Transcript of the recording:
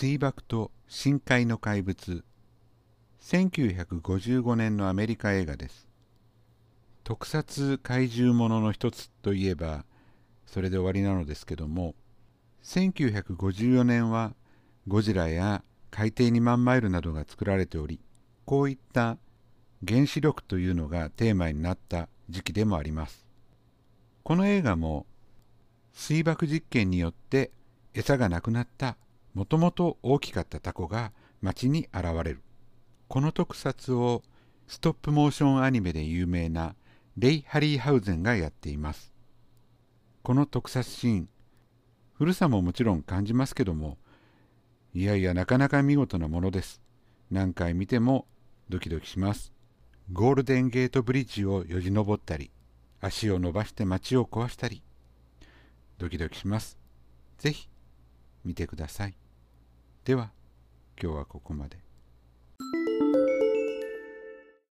水爆と深海の怪物。1955年のアメリカ映画です。特撮怪獣ものの一つといえばそれで終わりなのですけども1954年はゴジラや海底2万マイルなどが作られておりこういった原子力というのがテーマになった時期でもあります。この映画も水爆実験によって餌がなくなったもともと大きかったタコが街に現れる。この特撮をストップモーションアニメで有名なレイ・ハリーハウゼンがやっています。この特撮シーン古さももちろん感じますけどもいやいやなかなか見事なものです。何回見てもドキドキします。ゴールデンゲートブリッジをよじ登ったり足を伸ばして街を壊したりドキドキします。ぜひ見てください。では今日はここまで。